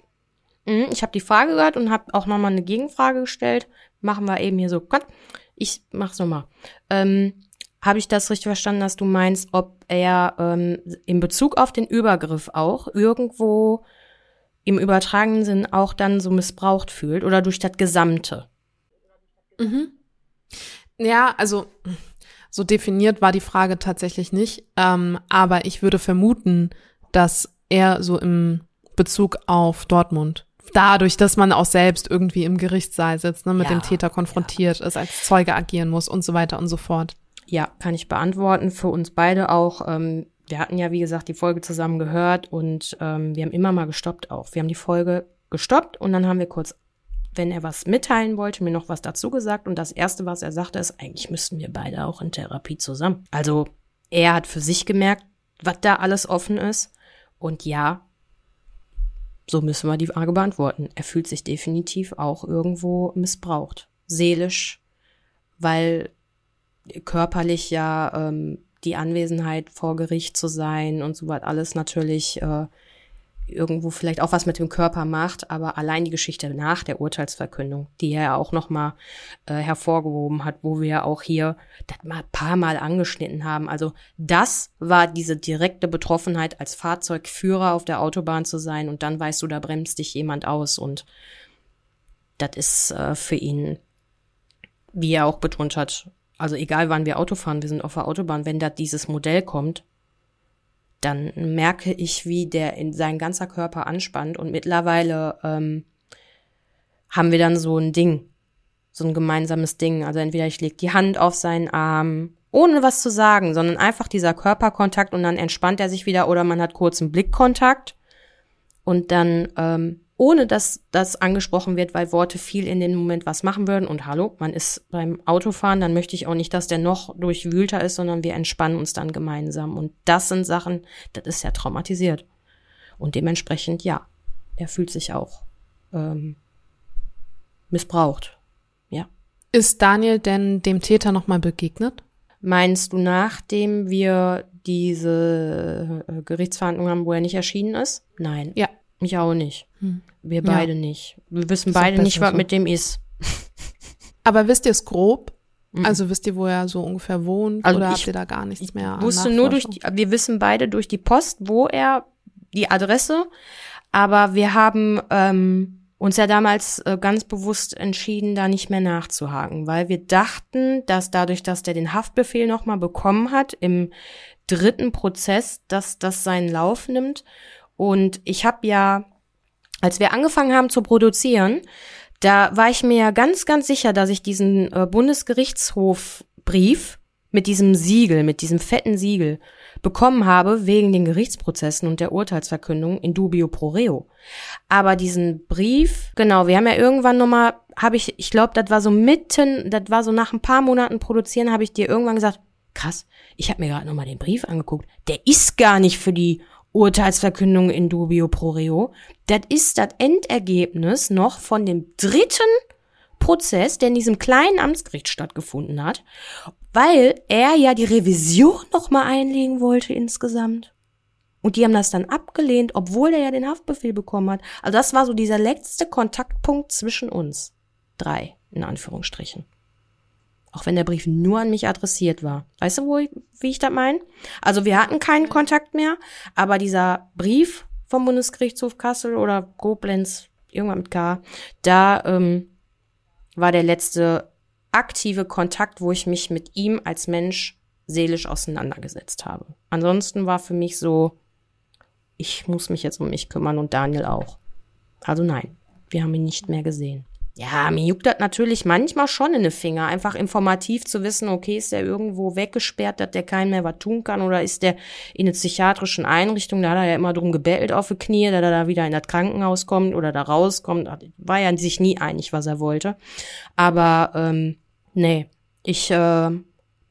mhm, ich habe die Frage gehört und habe auch nochmal eine Gegenfrage gestellt. Machen wir eben hier so. Ich mach's nochmal. Ähm, habe ich das richtig verstanden, dass du meinst, ob er ähm, in Bezug auf den Übergriff auch irgendwo im übertragenen Sinn auch dann so missbraucht fühlt oder durch das Gesamte? Mhm. Ja, also so definiert war die Frage tatsächlich nicht, ähm, aber ich würde vermuten, dass er so im Bezug auf Dortmund dadurch, dass man auch selbst irgendwie im Gerichtssaal sitzt, ne, mit ja, dem Täter konfrontiert ja. ist, als Zeuge agieren muss und so weiter und so fort. Ja, kann ich beantworten. Für uns beide auch. Ähm, wir hatten ja, wie gesagt, die Folge zusammen gehört und ähm, wir haben immer mal gestoppt auch. Wir haben die Folge gestoppt und dann haben wir kurz, wenn er was mitteilen wollte, mir noch was dazu gesagt. Und das Erste, was er sagte, ist, eigentlich müssten wir beide auch in Therapie zusammen. Also er hat für sich gemerkt, was da alles offen ist. Und ja, so müssen wir die Frage beantworten. Er fühlt sich definitiv auch irgendwo missbraucht. Seelisch, weil körperlich ja ähm, die Anwesenheit vor Gericht zu sein und so was alles natürlich äh, irgendwo vielleicht auch was mit dem Körper macht, aber allein die Geschichte nach der Urteilsverkündung, die er ja auch nochmal äh, hervorgehoben hat, wo wir ja auch hier das mal ein paar Mal angeschnitten haben. Also das war diese direkte Betroffenheit, als Fahrzeugführer auf der Autobahn zu sein und dann weißt du, da bremst dich jemand aus und das ist äh, für ihn, wie er auch betont hat, also egal wann wir Auto fahren, wir sind auf der Autobahn, wenn da dieses Modell kommt, dann merke ich, wie der in sein ganzer Körper anspannt und mittlerweile ähm, haben wir dann so ein Ding, so ein gemeinsames Ding. Also entweder ich lege die Hand auf seinen Arm, ohne was zu sagen, sondern einfach dieser Körperkontakt und dann entspannt er sich wieder oder man hat kurzen Blickkontakt und dann ähm, ohne dass das angesprochen wird, weil Worte viel in dem Moment was machen würden. Und hallo, man ist beim Autofahren, dann möchte ich auch nicht, dass der noch durchwühlter ist, sondern wir entspannen uns dann gemeinsam. Und das sind Sachen, das ist ja traumatisiert. Und dementsprechend, ja, er fühlt sich auch ähm, missbraucht. Ja. Ist Daniel denn dem Täter nochmal begegnet? Meinst du, nachdem wir diese äh, Gerichtsverhandlung haben, wo er nicht erschienen ist? Nein. Ja. Ich auch nicht. Hm. Wir beide Ja. nicht. Wir wissen beide nicht, was so. mit dem ist. Aber wisst ihr es grob? Mhm. Also wisst ihr, wo er so ungefähr wohnt? Also oder ich- habt ihr da gar nichts mehr? an wusste nur durch die, wir wissen beide durch die Post, wo er, die Adresse, aber wir haben ähm, uns ja damals äh, ganz bewusst entschieden, da nicht mehr nachzuhaken, weil wir dachten, dass dadurch, dass der den Haftbefehl nochmal bekommen hat im dritten Prozess, dass das seinen Lauf nimmt. Und ich habe ja, als wir angefangen haben zu produzieren, da war ich mir ja ganz, ganz sicher, dass ich diesen äh, Bundesgerichtshofbrief mit diesem Siegel, mit diesem fetten Siegel bekommen habe wegen den Gerichtsprozessen und der Urteilsverkündung in dubio pro reo. Aber diesen Brief, genau, wir haben ja irgendwann nochmal, habe ich, ich glaube, das war so mitten, das war so nach ein paar Monaten produzieren, habe ich dir irgendwann gesagt, krass, ich habe mir gerade nochmal den Brief angeguckt, der ist gar nicht für die Urteilsverkündung in dubio pro reo. Das ist das Endergebnis noch von dem dritten Prozess, der in diesem kleinen Amtsgericht stattgefunden hat, weil er ja die Revision noch mal einlegen wollte insgesamt. Und die haben das dann abgelehnt, obwohl er ja den Haftbefehl bekommen hat. Also das war so dieser letzte Kontaktpunkt zwischen uns. Drei, in Anführungsstrichen. Auch wenn der Brief nur an mich adressiert war. Weißt du, wo ich, wie ich das meine? Also wir hatten keinen Kontakt mehr, aber dieser Brief vom Bundesgerichtshof Kassel oder Koblenz, irgendwann mit K, da ähm, war der letzte aktive Kontakt, wo ich mich mit ihm als Mensch seelisch auseinandergesetzt habe. Ansonsten war für mich so, ich muss mich jetzt um mich kümmern und Daniel auch. Also nein, wir haben ihn nicht mehr gesehen. Ja, mir juckt das natürlich manchmal schon in den Finger, einfach informativ zu wissen, okay, ist der irgendwo weggesperrt, dass der keinen mehr was tun kann oder ist der in einer psychiatrischen Einrichtung, da hat er ja immer drum gebettelt auf die Knie, dass er da wieder in das Krankenhaus kommt oder da rauskommt, war ja sich nie einig, was er wollte. Aber ähm, nee, ich äh, hab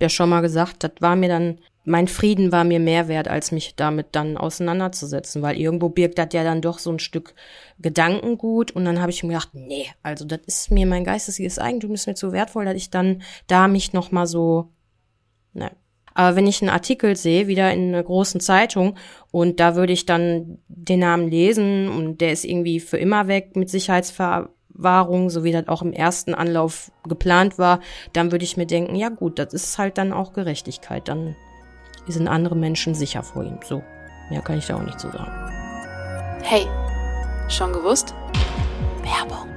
ja schon mal gesagt, das war mir dann, mein Frieden war mir mehr wert, als mich damit dann auseinanderzusetzen, weil irgendwo birgt das ja dann doch so ein Stück Gedankengut und dann habe ich mir gedacht, nee, also das ist mir mein geistiges Eigentum, ist mir zu wertvoll, dass ich dann da mich noch mal so, ne. Aber wenn ich einen Artikel sehe, wieder in einer großen Zeitung, und da würde ich dann den Namen lesen und der ist irgendwie für immer weg mit Sicherheitsverwahrung, so wie das auch im ersten Anlauf geplant war, dann würde ich mir denken, ja gut, das ist halt dann auch Gerechtigkeit. Dann sind andere Menschen sicher vor ihm. So, mehr kann ich da auch nicht zu sagen. Hey, schon gewusst? Werbung.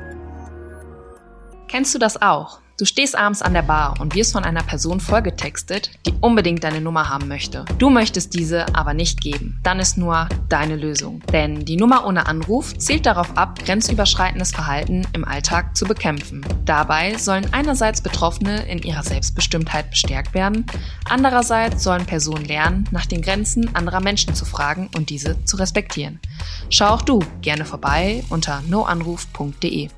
Kennst du das auch? Du stehst abends an der Bar und wirst von einer Person vollgetextet, die unbedingt deine Nummer haben möchte. Du möchtest diese aber nicht geben. Dann ist nur deine Lösung. Denn die Nummer ohne Anruf zielt darauf ab, grenzüberschreitendes Verhalten im Alltag zu bekämpfen. Dabei sollen einerseits Betroffene in ihrer Selbstbestimmtheit bestärkt werden, andererseits sollen Personen lernen, nach den Grenzen anderer Menschen zu fragen und diese zu respektieren. Schau auch du gerne vorbei unter noanruf.de.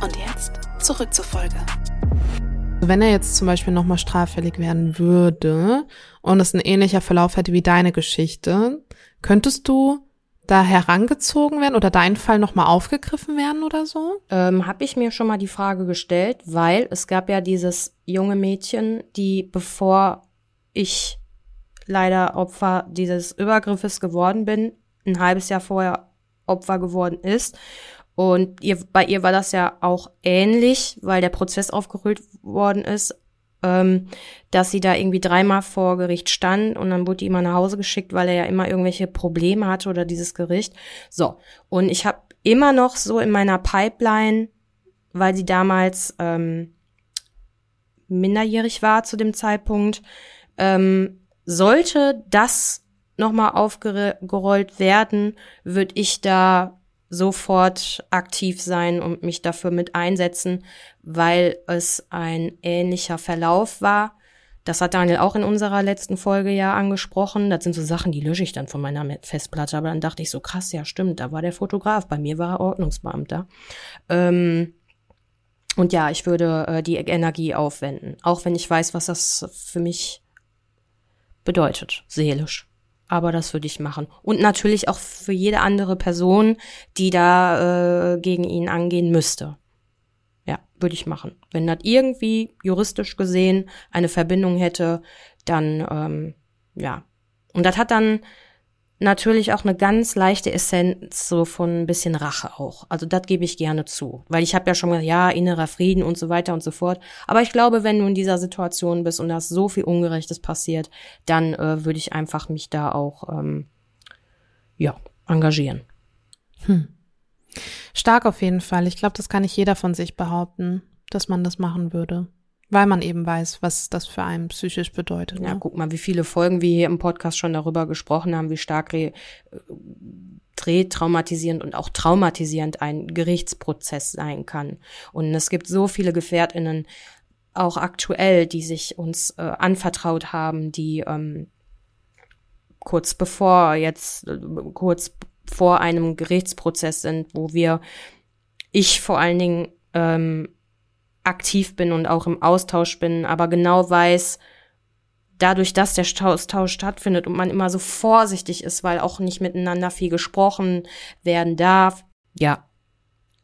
Und jetzt zurück zur Folge. Wenn er jetzt zum Beispiel nochmal straffällig werden würde und es ein ähnlicher Verlauf hätte wie deine Geschichte, könntest du da herangezogen werden oder dein Fall nochmal aufgegriffen werden oder so? Ähm, Habe ich mir schon mal die Frage gestellt, weil es gab ja dieses junge Mädchen, die bevor ich leider Opfer dieses Übergriffes geworden bin, ein halbes Jahr vorher Opfer geworden ist. Und ihr, bei ihr war das ja auch ähnlich, weil der Prozess aufgerollt worden ist, ähm, dass sie da irgendwie dreimal vor Gericht stand und dann wurde die immer nach Hause geschickt, weil er ja immer irgendwelche Probleme hatte oder dieses Gericht. So, und ich habe immer noch so in meiner Pipeline, weil sie damals ähm, minderjährig war zu dem Zeitpunkt, ähm, sollte das nochmal aufgerollt werden, würde ich da sofort aktiv sein und mich dafür mit einsetzen, weil es ein ähnlicher Verlauf war. Das hat Daniel auch in unserer letzten Folge ja angesprochen. Das sind so Sachen, die lösche ich dann von meiner Festplatte. Aber dann dachte ich so, krass, ja stimmt, da war der Fotograf. Bei mir war er Ordnungsbeamter. Ähm, und ja, ich würde äh, die Energie aufwenden. Auch wenn ich weiß, was das für mich bedeutet, seelisch aber das würde ich machen. Und natürlich auch für jede andere Person, die da äh, gegen ihn angehen müsste. Ja, würde ich machen. Wenn das irgendwie juristisch gesehen eine Verbindung hätte, dann ähm, ja. Und das hat dann natürlich auch eine ganz leichte Essenz so von ein bisschen Rache auch. Also das gebe ich gerne zu, weil ich habe ja schon gesagt, ja, innerer Frieden und so weiter und so fort. Aber ich glaube, wenn du in dieser Situation bist und da ist so viel Ungerechtes passiert, dann äh, würde ich einfach mich da auch ähm, ja engagieren. Hm. Stark auf jeden Fall. Ich glaube, das kann nicht jeder von sich behaupten, dass man das machen würde. Weil man eben weiß, was das für einen psychisch bedeutet. Ja, ne? guck mal, wie viele Folgen wir hier im Podcast schon darüber gesprochen haben, wie stark re retraumatisierend und auch traumatisierend ein Gerichtsprozess sein kann. Und es gibt so viele GefährtInnen, auch aktuell, die sich uns äh, anvertraut haben, die ähm, kurz bevor jetzt, äh, kurz vor einem Gerichtsprozess sind, wo wir, ich vor allen Dingen ähm, aktiv bin und auch im Austausch bin, aber genau weiß, dadurch, dass der Austausch stattfindet und man immer so vorsichtig ist, weil auch nicht miteinander viel gesprochen werden darf. Ja,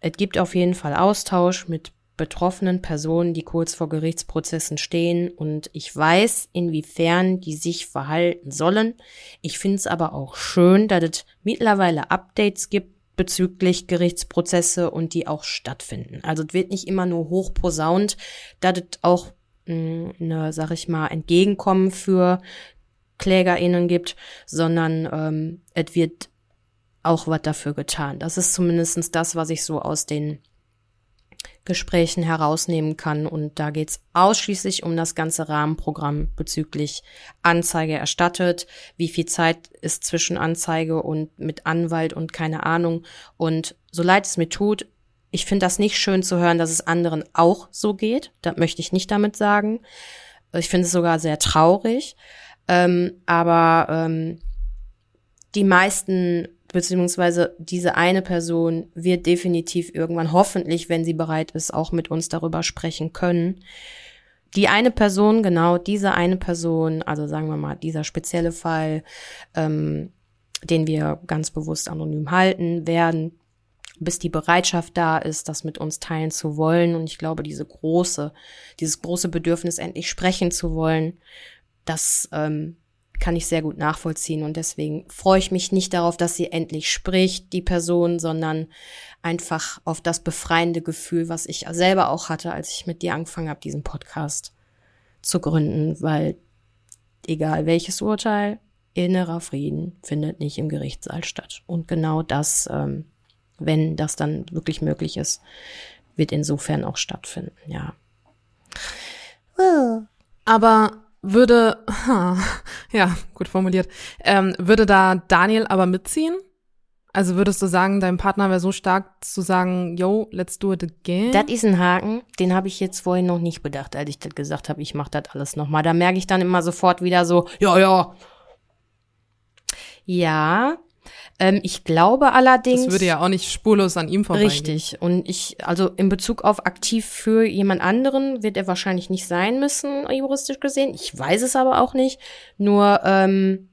es gibt auf jeden Fall Austausch mit betroffenen Personen, die kurz vor Gerichtsprozessen stehen und ich weiß, inwiefern die sich verhalten sollen. Ich finde es aber auch schön, dass es mittlerweile Updates gibt, bezüglich Gerichtsprozesse und die auch stattfinden. Also es wird nicht immer nur hochposaunt, da es auch mh, mm, eine, sag ich mal, Entgegenkommen für KlägerInnen gibt, sondern ähm, es wird auch was dafür getan. Das ist zumindestens das, was ich so aus den Gesprächen herausnehmen kann. Und da geht's ausschließlich um das ganze Rahmenprogramm bezüglich Anzeige erstattet, wie viel Zeit ist zwischen Anzeige und mit Anwalt und keine Ahnung. Und so leid es mir tut, ich finde das nicht schön zu hören, dass es anderen auch so geht. Das möchte ich nicht damit sagen. Ich finde es sogar sehr traurig. Ähm, aber ähm, die meisten beziehungsweise diese eine Person wird definitiv irgendwann hoffentlich, wenn sie bereit ist, auch mit uns darüber sprechen können. Die eine Person, genau diese eine Person, also sagen wir mal dieser spezielle Fall, ähm, den wir ganz bewusst anonym halten werden, bis die Bereitschaft da ist, das mit uns teilen zu wollen. Und ich glaube, diese große, dieses große Bedürfnis, endlich sprechen zu wollen, das ähm, kann ich sehr gut nachvollziehen und deswegen freue ich mich nicht darauf, dass sie endlich spricht, die Person, sondern einfach auf das befreiende Gefühl, was ich selber auch hatte, als ich mit dir angefangen habe, diesen Podcast zu gründen, weil egal welches Urteil, innerer Frieden findet nicht im Gerichtssaal statt. Und genau das, ähm, wenn das dann wirklich möglich ist, wird insofern auch stattfinden, ja. Aber würde, *laughs* ja, gut formuliert, ähm, würde da Daniel aber mitziehen? Also würdest du sagen, dein Partner wäre so stark zu sagen, yo, let's do it again? Das ist ein Haken, den habe ich jetzt vorhin noch nicht bedacht, als ich das gesagt habe, ich mache das alles nochmal. Da merke ich dann immer sofort wieder so, ja, ja. Ja, ähm, ich glaube allerdings. Das würde ja auch nicht spurlos an ihm vorbeigehen. Richtig. Und ich, also in Bezug auf aktiv für jemand anderen wird er wahrscheinlich nicht sein müssen, juristisch gesehen. Ich weiß es aber auch nicht. Nur, ähm,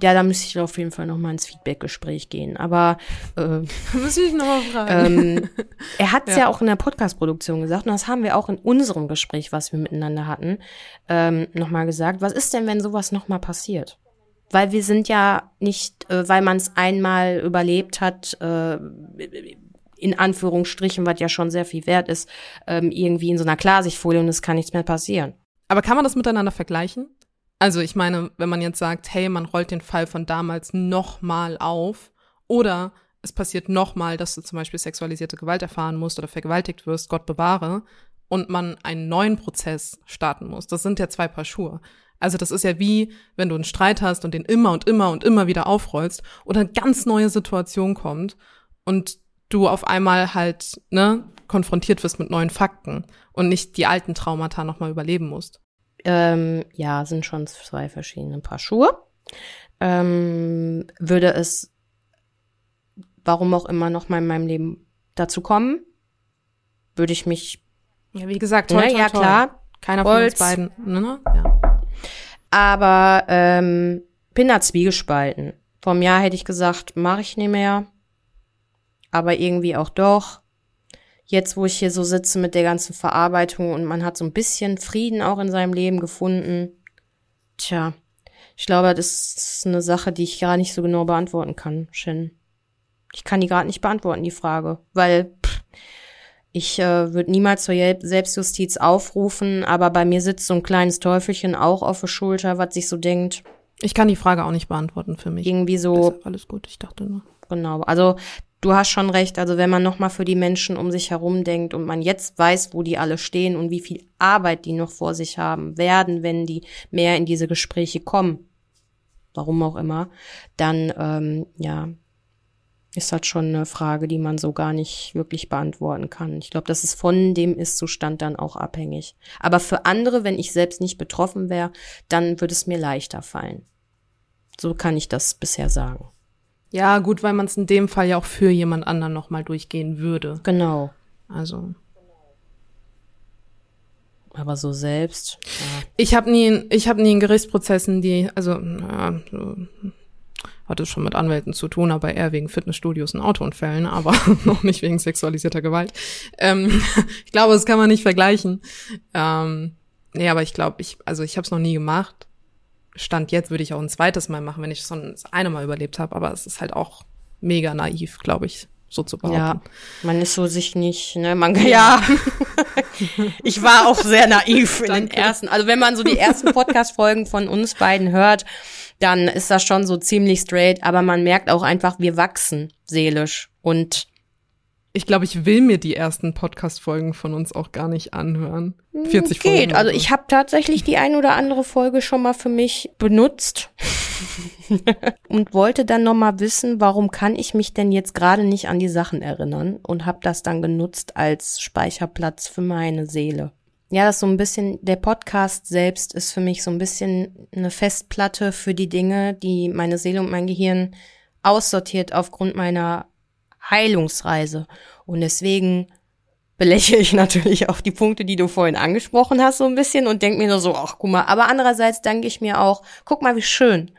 ja, da müsste ich auf jeden Fall noch mal ins Feedback-Gespräch gehen. Aber äh, *laughs* Muss ich noch mal fragen. ähm, *laughs* er hat es ja. Ja. auch in der Podcast-Produktion gesagt und das haben wir auch in unserem Gespräch, was wir miteinander hatten, ähm, noch mal gesagt. Was ist denn, wenn sowas noch mal passiert? Weil wir sind ja nicht, äh, weil man es einmal überlebt hat, äh, in Anführungsstrichen, was ja schon sehr viel wert ist, ähm, irgendwie in so einer Klarsichtfolie und es kann nichts mehr passieren. Aber kann man das miteinander vergleichen? Also ich meine, wenn man jetzt sagt, hey, man rollt den Fall von damals nochmal auf oder es passiert nochmal, dass du zum Beispiel sexualisierte Gewalt erfahren musst oder vergewaltigt wirst, Gott bewahre, und man einen neuen Prozess starten muss. Das sind ja zwei Paar Schuhe. Also das ist ja wie, wenn du einen Streit hast und den immer und immer und immer wieder aufrollst oder eine ganz neue Situation kommt und du auf einmal halt, ne, konfrontiert wirst mit neuen Fakten und nicht die alten Traumata nochmal überleben musst. Ähm, ja, sind schon zwei verschiedene Paar Schuhe. Ähm, würde es, warum auch immer, noch mal in meinem Leben dazu kommen, würde ich mich, Ja, wie gesagt, ne, toi, toi, ja toi. klar, Keiner von Holz. uns beiden, ne, ne? Ja. Aber ähm, bin da zwiegespalten. Einem Jahr hätte ich gesagt, mache ich nicht mehr, aber irgendwie auch doch. Jetzt, wo ich hier so sitze mit der ganzen Verarbeitung und man hat so ein bisschen Frieden auch in seinem Leben gefunden, tja, ich glaube, das ist eine Sache, die ich gar nicht so genau beantworten kann, Shin. Ich kann die gerade nicht beantworten, die Frage, weil pff, ich äh, würde niemals zur Selbstjustiz aufrufen, aber bei mir sitzt so ein kleines Teufelchen auch auf der Schulter, was sich so denkt, Ich kann die Frage auch nicht beantworten für mich. irgendwie so, Deshalb alles gut, ich dachte nur. Genau. Also du hast schon recht. Also wenn man noch mal für die Menschen um sich herum denkt und man jetzt weiß, wo die alle stehen und wie viel Arbeit die noch vor sich haben werden, wenn die mehr in diese Gespräche kommen, warum auch immer, dann ähm, ja ist das schon eine Frage, die man so gar nicht wirklich beantworten kann. Ich glaube, das ist von dem Ist-Zustand dann auch abhängig. Aber für andere, wenn ich selbst nicht betroffen wäre, dann würde es mir leichter fallen. So kann ich das bisher sagen. Ja, gut, weil man es in dem Fall ja auch für jemand anderen nochmal durchgehen würde. Genau. Also. Aber so selbst. Ja. Ich habe nie, ich habe nie in Gerichtsprozessen, die, also, ja, so, hatte schon mit Anwälten zu tun, aber eher wegen Fitnessstudios und Autounfällen, aber *laughs* noch nicht wegen sexualisierter Gewalt. Ähm, *laughs* ich glaube, das kann man nicht vergleichen. Ähm, nee, aber ich glaube, ich, also ich habe es noch nie gemacht. Stand jetzt würde ich auch ein zweites Mal machen, wenn ich schon das eine Mal überlebt habe, aber es ist halt auch mega naiv, glaube ich, so zu behaupten. ja, man ist so sich nicht, ne, man *laughs* ja. ich war auch sehr naiv in den ersten. Also wenn man so die ersten Podcast-Folgen von uns beiden hört, dann ist das schon so ziemlich straight, aber man merkt auch einfach, wir wachsen seelisch und Ich glaube, ich will mir die ersten Podcast-Folgen von uns auch gar nicht anhören. 40 Folgen. Hm, geht. oder Also so. ich habe tatsächlich die ein oder andere Folge schon mal für mich benutzt *laughs* und wollte dann noch mal wissen, warum kann ich mich denn jetzt gerade nicht an die Sachen erinnern und habe das dann genutzt als Speicherplatz für meine Seele. Ja, das ist so ein bisschen, der Podcast selbst ist für mich so ein bisschen eine Festplatte für die Dinge, die meine Seele und mein Gehirn aussortiert aufgrund meiner Heilungsreise. Und deswegen belächle ich *laughs* natürlich auch die Punkte, die du vorhin angesprochen hast, so ein bisschen und denke mir nur so, ach guck mal, aber andererseits denke ich mir auch, guck mal, wie schön,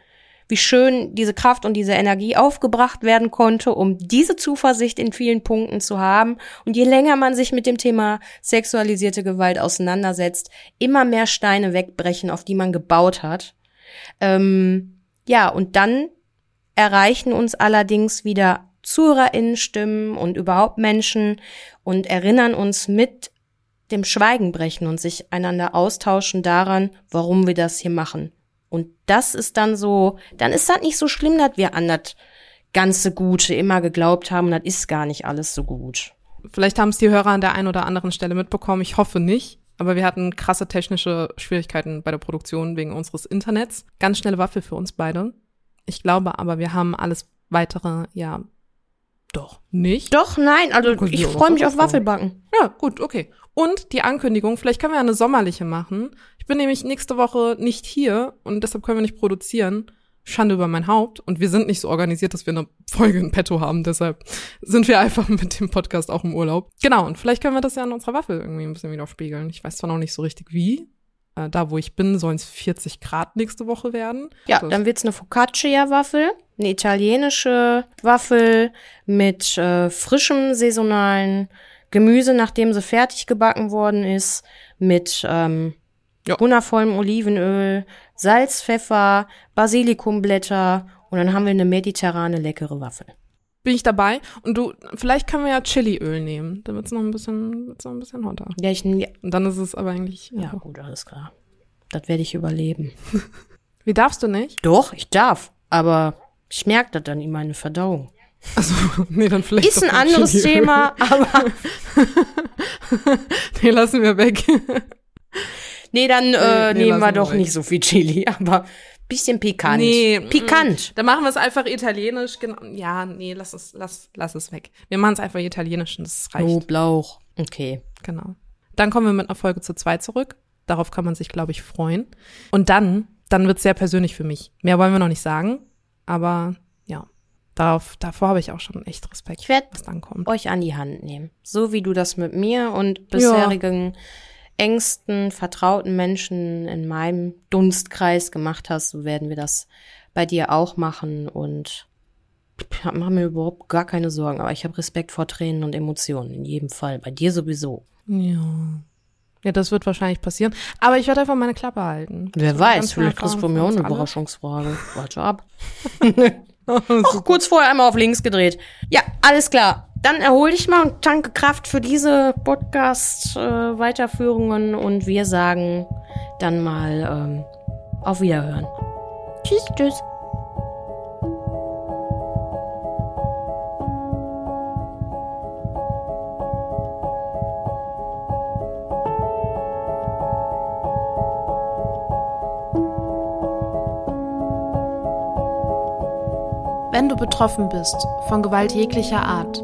wie schön diese Kraft und diese Energie aufgebracht werden konnte, um diese Zuversicht in vielen Punkten zu haben. Und je länger man sich mit dem Thema sexualisierte Gewalt auseinandersetzt, immer mehr Steine wegbrechen, auf die man gebaut hat. Ähm, ja, und dann erreichen uns allerdings wieder ZuhörerInnen-Stimmen und überhaupt Menschen und erinnern uns mit dem Schweigen brechen und sich einander austauschen daran, warum wir das hier machen. Und das ist dann so, dann ist das nicht so schlimm, dass wir an das ganze Gute immer geglaubt haben, das ist gar nicht alles so gut. Vielleicht haben es die Hörer an der einen oder anderen Stelle mitbekommen. Ich hoffe nicht. Aber wir hatten krasse technische Schwierigkeiten bei der Produktion wegen unseres Internets. Ganz schnelle Waffe für uns beide. Ich glaube aber, wir haben alles weitere, ja, doch nicht. Doch, nein, also Können ich freue mich auf Waffelbacken. Ja, gut, okay. Und die Ankündigung, vielleicht können wir eine sommerliche machen. Ich bin nämlich nächste Woche nicht hier und deshalb können wir nicht produzieren. Schande über mein Haupt. Und wir sind nicht so organisiert, dass wir eine Folge in petto haben. Deshalb sind wir einfach *laughs* mit dem Podcast auch im Urlaub. Genau, und vielleicht können wir das ja an unserer Waffel irgendwie ein bisschen widerspiegeln. Ich weiß zwar noch nicht so richtig wie, äh, da wo ich bin, sollen es 40 Grad nächste Woche werden. Ja, das, dann wird's eine Focaccia-Waffel, eine italienische Waffel mit äh, frischem saisonalen Gemüse, nachdem sie fertig gebacken worden ist, mit ähm, Ja. wundervollem Olivenöl, Salz, Pfeffer, Basilikumblätter und dann haben wir eine mediterrane leckere Waffel. Bin ich dabei. Und du, vielleicht können wir ja Chiliöl nehmen. Dann wird's noch ein bisschen, wird's noch ein bisschen hotter. Ja, ich ja, Und dann ist es aber eigentlich. ja gut, alles klar. Das werde ich überleben. *laughs* Wie darfst du nicht? Doch, ich darf, aber ich merke das dann in meine Verdauung. Also, *laughs* nee, dann vielleicht. Ist ein anderes Chiliöl. Thema, *laughs* aber nee, lassen wir weg. nee, dann äh, nee, nehmen wir doch weg. nicht so viel Chili, aber bisschen pikant. Nee, pikant. Dann machen wir es einfach italienisch. Genau. Ja, nee, lass es, lass, lass es weg. Wir machen es einfach italienisch und das reicht. Knoblauch. Okay. Genau. Dann kommen wir mit einer Folge zu zwei zurück. Darauf kann man sich, glaube ich, freuen. Und dann, dann wird es sehr persönlich für mich. Mehr wollen wir noch nicht sagen, aber ja, darauf, davor habe ich auch schon echt Respekt, Ich werd was dann kommt. euch an die Hand nehmen. So wie du das mit mir und bisherigen engsten, vertrauten Menschen in meinem Dunstkreis gemacht hast, so werden wir das bei dir auch machen und mache mir überhaupt gar keine Sorgen, aber ich habe Respekt vor Tränen und Emotionen, in jedem Fall. Bei dir sowieso. Ja. Ja, das wird wahrscheinlich passieren. Aber ich werde einfach meine Klappe halten. Wer So, weiß, ganz vielleicht kriegst du von mir auch eine. Überraschungsfrage. Warte ab. *laughs* *laughs* Ach, kurz vorher einmal auf links gedreht. Ja, alles klar. Dann erhol dich mal und tanke Kraft für diese Podcast-Weiterführungen und wir sagen dann mal ähm, auf Wiederhören. Tschüss, tschüss. Wenn du betroffen bist von Gewalt jeglicher Art,